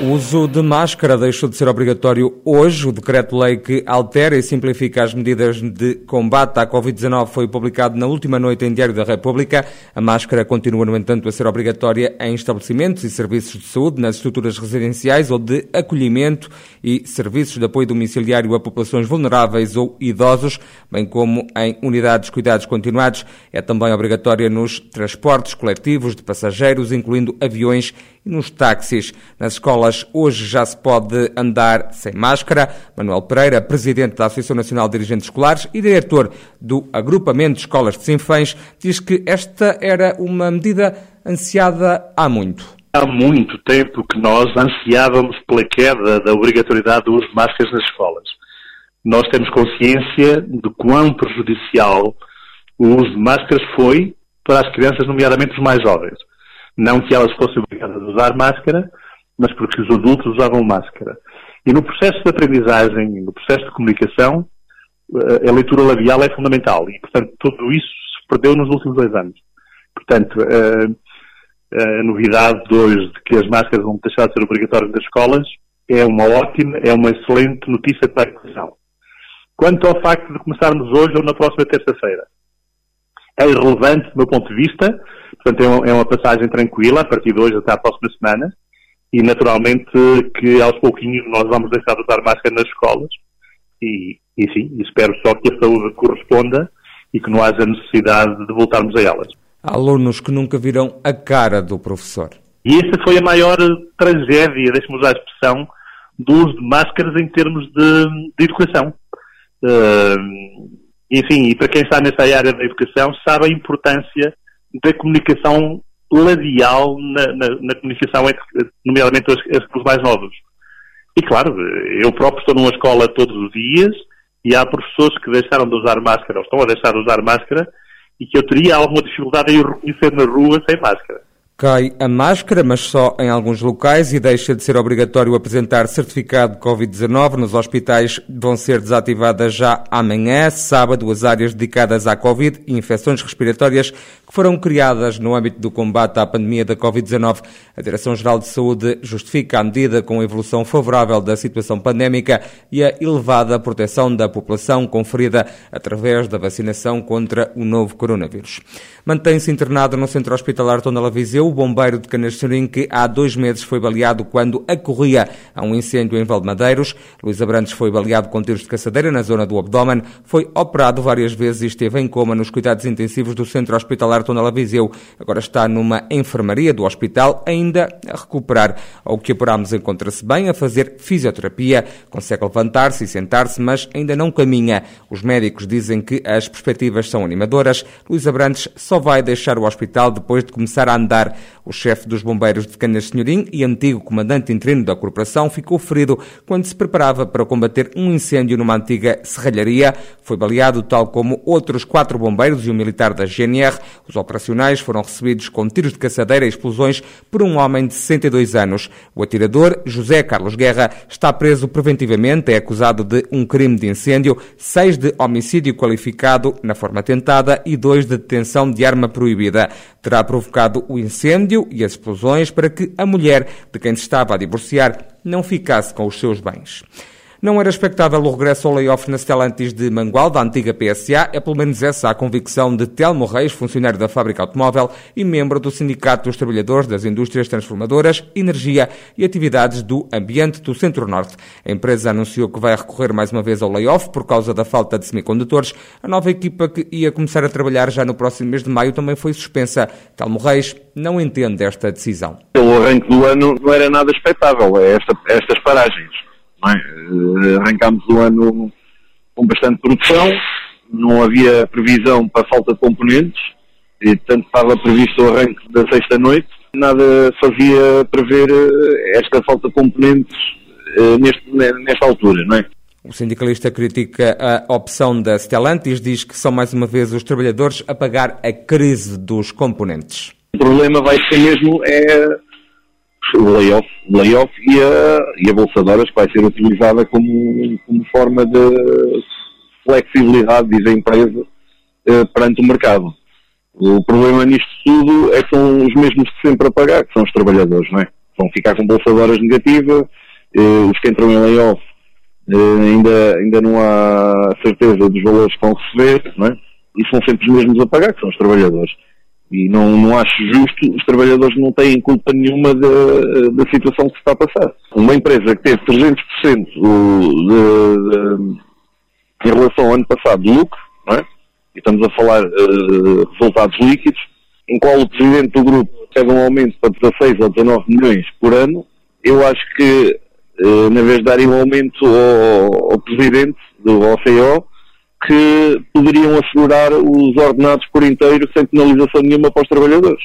O uso de máscara deixou de ser obrigatório hoje. O decreto-lei que altera e simplifica as medidas de combate à Covid-19 foi publicado na última noite em Diário da República. A máscara continua, no entanto, a ser obrigatória em estabelecimentos e serviços de saúde, nas estruturas residenciais ou de acolhimento e serviços de apoio domiciliário a populações vulneráveis ou idosos, bem como em unidades de cuidados continuados. É também obrigatória nos transportes coletivos de passageiros, incluindo aviões nos táxis. Nas escolas hoje já se pode andar sem máscara. Manuel Pereira, presidente da Associação Nacional de Dirigentes Escolares e diretor do Agrupamento de Escolas de Sinfãs, diz que esta era uma medida ansiada há muito. Há muito tempo que nós ansiávamos pela queda da obrigatoriedade do uso de máscaras nas escolas. Nós temos consciência de quão prejudicial o uso de máscaras foi para as crianças, nomeadamente os mais jovens. Não que elas fossem obrigadas a usar máscara, mas porque os adultos usavam máscara. E no processo de aprendizagem, no processo de comunicação, eh, a leitura labial é fundamental. E, portanto, tudo isso se perdeu nos últimos dois anos. Portanto, a, a novidade de hoje de que as máscaras vão deixar de ser obrigatórias nas escolas é uma ótima, é uma excelente notícia para a educação. Quanto ao facto de começarmos hoje ou na próxima terça-feira, é irrelevante do meu ponto de vista, portanto é uma, é uma passagem tranquila a partir de hoje até à próxima semana e naturalmente que aos pouquinhos nós vamos deixar de usar máscara nas escolas e, e sim, espero só que a saúde corresponda e que não haja necessidade de voltarmos a elas. Há alunos que nunca viram a cara do professor. E essa foi a maior tragédia, deixe-me usar a expressão, do uso de máscaras em termos de, de educação. Uh, enfim, e para quem está nessa área da educação, sabe a importância da comunicação labial na, na, na comunicação entre, nomeadamente, os mais novos. E claro, eu próprio estou numa escola todos os dias e há professores que deixaram de usar máscara ou estão a deixar de usar máscara e que eu teria alguma dificuldade em reconhecer na rua sem máscara. Cai a máscara, mas só em alguns locais e deixa de ser obrigatório apresentar certificado de Covid-19. Nos hospitais vão ser desativadas já amanhã, sábado, as áreas dedicadas à Covid e infecções respiratórias que foram criadas no âmbito do combate à pandemia da Covid-19. A Direção-Geral de Saúde justifica a medida com a evolução favorável da situação pandémica e a elevada proteção da população conferida através da vacinação contra o novo coronavírus. Mantém-se internado no Centro Hospitalar Tondela Viseu o bombeiro de Canastorim que há dois meses foi baleado quando acorria a um incêndio em Valdemadeiros. Luís Abrantes foi baleado com tiros de caçadeira na zona do abdômen, foi operado várias vezes e esteve em coma nos cuidados intensivos do Centro Hospitalar Tondela Viseu. Agora está numa enfermaria do hospital, ainda a recuperar. Ao que apurámos, encontra-se bem a fazer fisioterapia, consegue levantar-se e sentar-se, mas ainda não caminha. Os médicos dizem que as perspectivas são animadoras. Luís Abrantes só vai deixar o hospital depois de começar a andar. O chefe dos bombeiros de Canas Senhorim e antigo comandante interino da corporação ficou ferido quando se preparava para combater um incêndio numa antiga serralharia. Foi baleado, tal como outros quatro bombeiros e um militar da GNR. Os operacionais foram recebidos com tiros de caçadeira e explosões por um homem de 62 anos. O atirador, José Carlos Guerra, está preso preventivamente, é acusado de um crime de incêndio, seis de homicídio qualificado na forma tentada e dois de detenção de arma proibida. Terá provocado o incêndio e as explosões para que a mulher de quem se estava a divorciar não ficasse com os seus bens. Não era expectável o regresso ao layoff na Stellantis de Mangual, da antiga PSA. É pelo menos essa a convicção de Telmo Reis, funcionário da fábrica automóvel e membro do Sindicato dos Trabalhadores das Indústrias Transformadoras, Energia e Atividades do Ambiente do Centro-Norte. A empresa anunciou que vai recorrer mais uma vez ao layoff por causa da falta de semicondutores. A nova equipa que ia começar a trabalhar já no próximo mês de maio também foi suspensa. Telmo Reis não entende esta decisão. O arranque do ano não era nada expectável, é esta, estas paragens é? Eh, arrancámos o ano com bastante produção, não havia previsão para falta de componentes, e portanto estava previsto o arranque da sexta-noite, nada fazia prever eh, esta falta de componentes eh, neste, nesta altura, não é? O sindicalista critica a opção da Stellantis, diz que são mais uma vez os trabalhadores a pagar a crise dos componentes. O problema vai ser mesmo é o layoff, layoff e, a, e a Bolsa de Horas que vai ser utilizada como, como forma de flexibilidade, diz a empresa, uh, perante o mercado. O problema nisto tudo é que são os mesmos de sempre a pagar, que são os trabalhadores, não é? Vão ficar com bolsa de horas negativa, uh, os que entram em layoff uh, ainda, ainda não há certeza dos valores que vão receber, não é? E são sempre os mesmos a pagar, que são os trabalhadores. E não, não acho justo, os trabalhadores não têm culpa nenhuma da, da situação que se está a passar. Uma empresa que teve 300% de, de, em relação ao ano passado de lucro, não é? e estamos a falar uh, resultados líquidos, em qual o presidente do grupo teve um aumento para 16 ou 19 milhões por ano, eu acho que, uh, na vez de darem um aumento ao, ao presidente do OCO, que poderiam assegurar os ordenados por inteiro sem penalização nenhuma para os trabalhadores.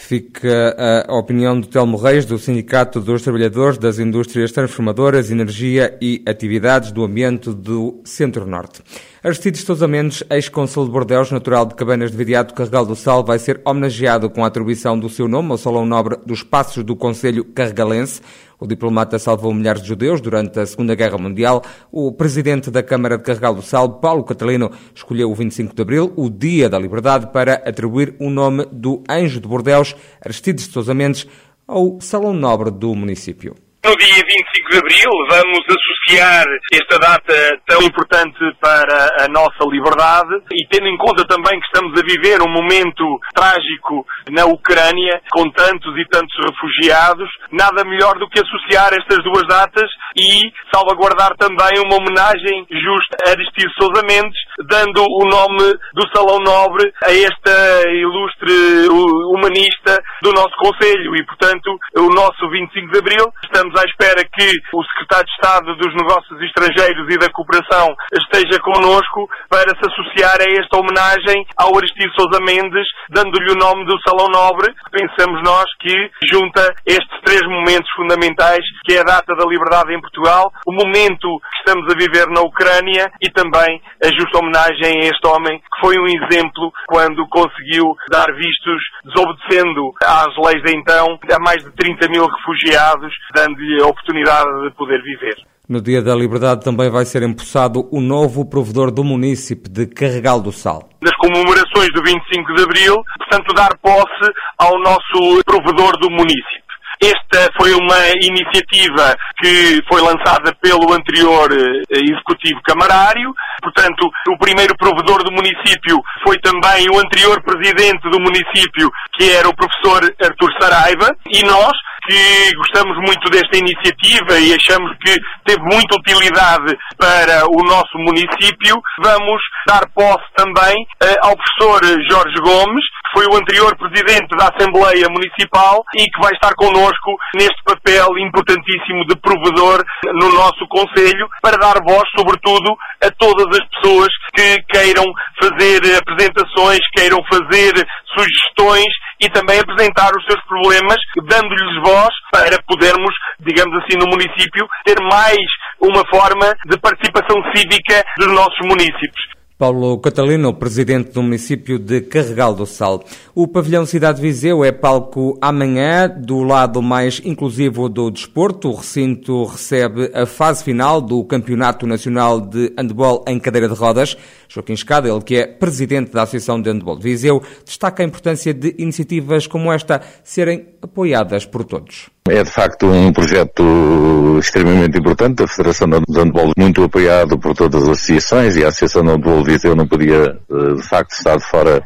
Fica a opinião de Telmo Reis, do Sindicato dos Trabalhadores das Indústrias Transformadoras, Energia e Atividades do Ambiente do Centro-Norte. Aristides Sousa Mendes, ex-consul de Bordeus, natural de Cabanas de Viriato, Carregal do Sal, vai ser homenageado com a atribuição do seu nome ao Salão Nobre dos Passos do Conselho Carregalense. O diplomata salvou milhares de judeus durante a Segunda Guerra Mundial. O presidente da Câmara de Carregal do Sal, Paulo Catalino, escolheu o 25 de Abril, o Dia da Liberdade, para atribuir o nome do Anjo de Bordeus, Aristides Sousa Mendes, ao Salão Nobre do município. No dia 25 de Abril vamos associar esta data tão importante para a nossa liberdade e tendo em conta também que estamos a viver um momento trágico na Ucrânia, com tantos e tantos refugiados, nada melhor do que associar estas duas datas e salvaguardar também uma homenagem justa a Aristides Sousa Mendes, dando o nome do Salão Nobre a esta ilustre humanista do nosso Conselho e, portanto, o nosso 25 de Abril estamos à espera que o Secretário de Estado dos Negócios Estrangeiros e da Cooperação esteja connosco para se associar a esta homenagem ao Aristides Sousa Mendes, dando-lhe o nome do Salão Nobre. Pensamos nós que junta estes três momentos fundamentais, que é a data da liberdade em Portugal, o momento que estamos a viver na Ucrânia e também a justa homenagem a este homem que foi um exemplo quando conseguiu dar vistos desobedecendo às leis de então a mais de 30 mil refugiados, dando-lhe a oportunidade de poder viver. No Dia da Liberdade também vai ser empossado o novo provedor do município de Carregal do Sal. Nas comemorações do 25 de Abril, portanto, dar posse ao nosso provedor do município. Esta foi uma iniciativa que foi lançada pelo anterior eh, executivo camarário. Portanto, o primeiro provedor do município foi também o anterior presidente do município, que era o professor Artur Saraiva, e nós, que gostamos muito desta iniciativa e achamos que teve muita utilidade para o nosso município, vamos dar posse também uh, ao professor Jorge Gomes, que foi o anterior presidente da Assembleia Municipal e que vai estar connosco neste papel importantíssimo de provedor no nosso Conselho para dar voz, sobretudo, a todas as pessoas que queiram fazer apresentações, queiram fazer sugestões e também apresentar os seus problemas, dando-lhes voz para podermos, digamos assim, no município, ter mais uma forma de participação cívica dos nossos municípios. Paulo Catalino, presidente do município de Carregal do Sal. O pavilhão Cidade Viseu é palco amanhã do lado mais inclusivo do desporto. O recinto recebe a fase final do Campeonato Nacional de Handebol em cadeira de rodas. Joaquim Escada, ele que é presidente da Associação de Handebol de Viseu, destaca a importância de iniciativas como esta serem apoiadas por todos. É de facto um projeto extremamente importante, a Federação de Handball muito apoiado por todas as associações e a Associação de Handball Viseu não podia eh, de facto estar fora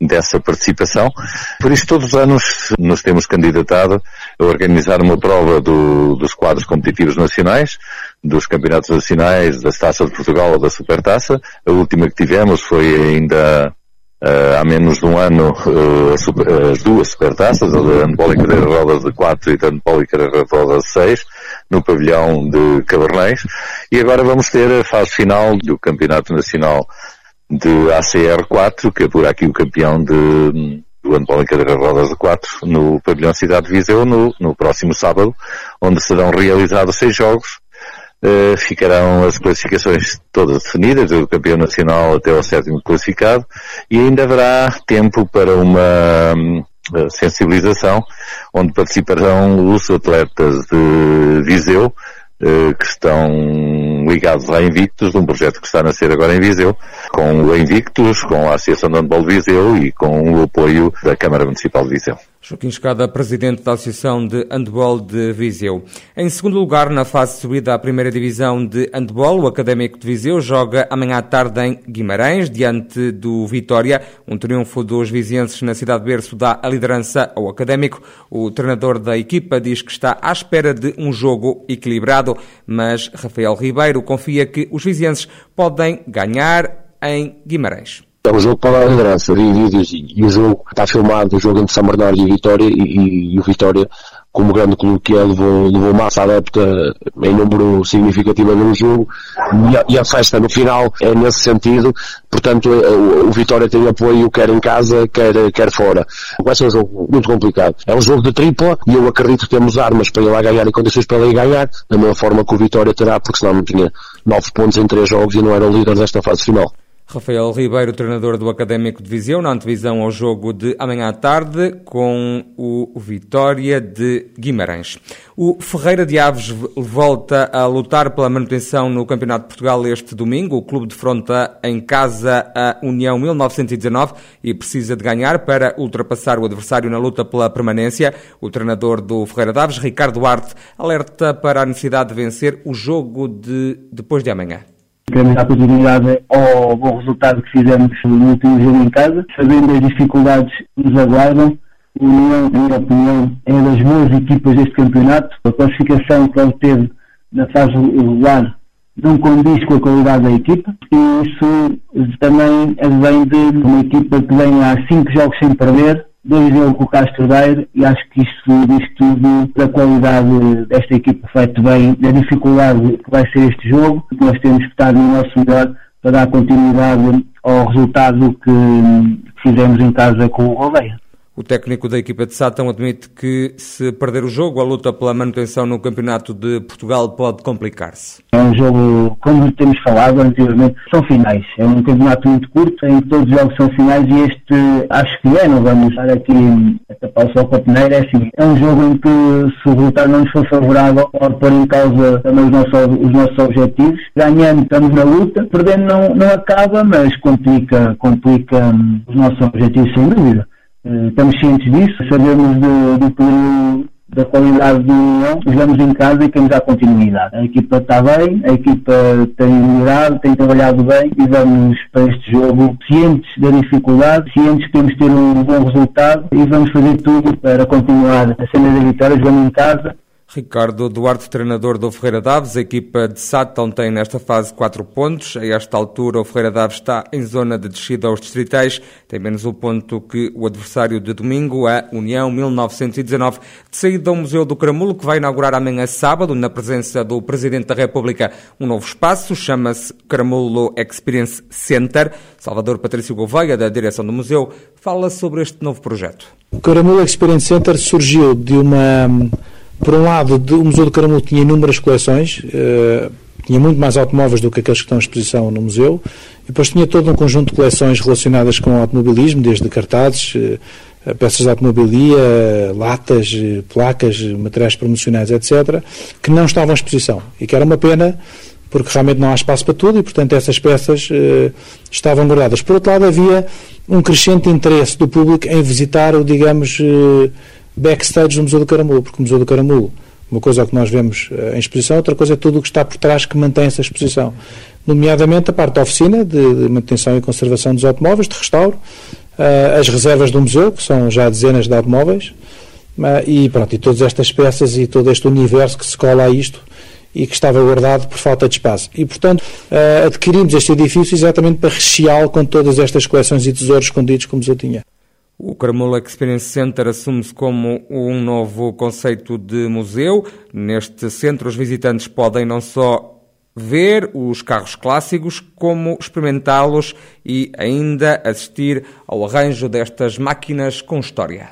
dessa participação. Por isso todos os anos nos temos candidatado a organizar uma prova do, dos quadros competitivos nacionais, dos campeonatos nacionais, da Taça de Portugal ou da Supertaça. A última que tivemos foi ainda Uh, há menos de um ano uh, super, as duas supertaças, a de handball e cadeira rodas de 4 e de handball e cadeira rodas de 6, no pavilhão de Cabernet. E agora vamos ter a fase final do Campeonato Nacional de ACR 4, que apura aqui o campeão de, do handball cadeira rodas de 4 no pavilhão Cidade de Viseu no, no próximo sábado, onde serão realizados seis jogos Uh, ficarão as classificações todas definidas, do campeão nacional até ao sétimo classificado, e ainda haverá tempo para uma uh, sensibilização, onde participarão os atletas de Viseu, uh, que estão ligados à Invictus, um projeto que está a nascer agora em Viseu, com o Invictus, com a Associação de Handball de Viseu e com o apoio da Câmara Municipal de Viseu. Joaquim Escada, presidente da Associação de Handball de Viseu. Em segundo lugar, na fase de subida à primeira divisão de handball, o Académico de Viseu joga amanhã à tarde em Guimarães, diante do Vitória. Um triunfo dos vizienses na cidade de berço dá a liderança ao Académico. O treinador da equipa diz que está à espera de um jogo equilibrado, mas Rafael Ribeiro confia que os vizienses podem ganhar em Guimarães. É um jogo para a liderança, vi vídeos e, o jogo está filmado, o jogo entre São Bernardo e Vitória, e, e, o Vitória, como grande clube que é, levou, levou massa adepta em número significativo a ver o jogo, e a, e a, festa no final é nesse sentido, portanto o, o, Vitória tem apoio quer em casa, quer, quer fora. Vai ser um jogo muito complicado. É um jogo de tripla, e eu acredito que temos armas para ir lá ganhar e condições para ir ganhar, da mesma forma que o Vitória terá, porque senão não tinha nove pontos em três jogos e não era o líder desta fase final. Rafael Ribeiro, treinador do Académico de Viseu, na antevisão ao jogo de amanhã à tarde com o Vitória de Guimarães. O Ferreira de Aves volta a lutar pela manutenção no Campeonato de Portugal este domingo. O clube defronta em casa a União 1919 e precisa de ganhar para ultrapassar o adversário na luta pela permanência. O treinador do Ferreira de Aves, Ricardo Duarte, alerta para a necessidade de vencer o jogo de depois de amanhã. Queremos dar continuidade ao bom resultado que fizemos no último jogo em casa, sabendo as dificuldades que nos aguardam. O União, na minha opinião, é das boas equipas deste campeonato. A classificação que ele teve na fase regular não condiz com a qualidade da equipa e isso também vem de uma equipa que vem há cinco jogos sem perder 2-0 com o Castro Daire e acho que isto diz tudo da qualidade desta equipa feito bem, da dificuldade que vai ser este jogo, que nós temos que estar no nosso melhor para dar continuidade ao resultado que fizemos em casa com o Rodeia. O técnico da equipa de Sátão admite que, se perder o jogo, a luta pela manutenção no Campeonato de Portugal pode complicar-se. É um jogo, como temos falado anteriormente, são finais. É um campeonato muito curto, em que todos os jogos são finais e este acho que é, não vamos estar aqui a tapar só com a peneira, é assim. É um jogo em que, se o resultado não nos for favorável, pode pôr em causa também os nossos, os nossos objetivos. Ganhando, estamos na luta, perdendo não, não acaba, mas complica, complica hum, os nossos objetivos, sem dúvida. Eh, estamos cientes disso, sabemos do, do período da qualidade do União, jogamos em casa e queremos dar continuidade. A equipa está bem, a equipa tem melhorado, tem trabalhado bem e vamos para este jogo cientes da dificuldade, cientes que temos de ter um bom resultado e vamos fazer tudo para continuar a cena da vitória, jogando em casa Ricardo Duarte, treinador do Ferreira Daves, a equipa de Sátão tem nesta fase quatro pontos. A esta altura, o Ferreira Daves está em zona de descida aos distritais, tem menos um ponto que o adversário de domingo, a União 1919. De saída ao Museu do Caramulo, que vai inaugurar amanhã sábado, na presença do Presidente da República, um novo espaço, chama-se Caramulo Experience Center. Salvador Patrício Gouveia, da direção do museu, fala sobre este novo projeto. O Caramulo Experience Center surgiu de uma por um lado, o Museu do Caramulo tinha inúmeras coleções, uh, tinha muito mais automóveis do que aqueles que estão em exposição no museu, e depois tinha todo um conjunto de coleções relacionadas com o automobilismo, desde cartazes, uh, peças de automobilia, latas, placas, materiais promocionais, etc., que não estavam em exposição e que era uma pena porque realmente não há espaço para tudo e, portanto, essas peças estavam guardadas. Por outro lado, havia um crescente interesse do público em visitar o, digamos, backstage do Museu do Caramulo, porque o Museu do Caramulo, uma coisa é o que nós vemos uh, em exposição, outra coisa é tudo o que está por trás que mantém essa exposição. Nomeadamente a parte da oficina de, manutenção e conservação dos automóveis, de restauro, uh, as reservas do museu, que são já dezenas de automóveis, uh, e pronto, e todas estas peças e todo este universo que se cola a isto e que estava guardado por falta de espaço. E, portanto, adquirimos este edifício exatamente para recheá-lo com todas estas coleções e tesouros escondidos que o museu tinha. O Caramola Experience Center assume-se como um novo conceito de museu. Neste centro, os visitantes podem não só ver os carros clássicos, como experimentá-los e ainda assistir ao arranjo destas máquinas com história.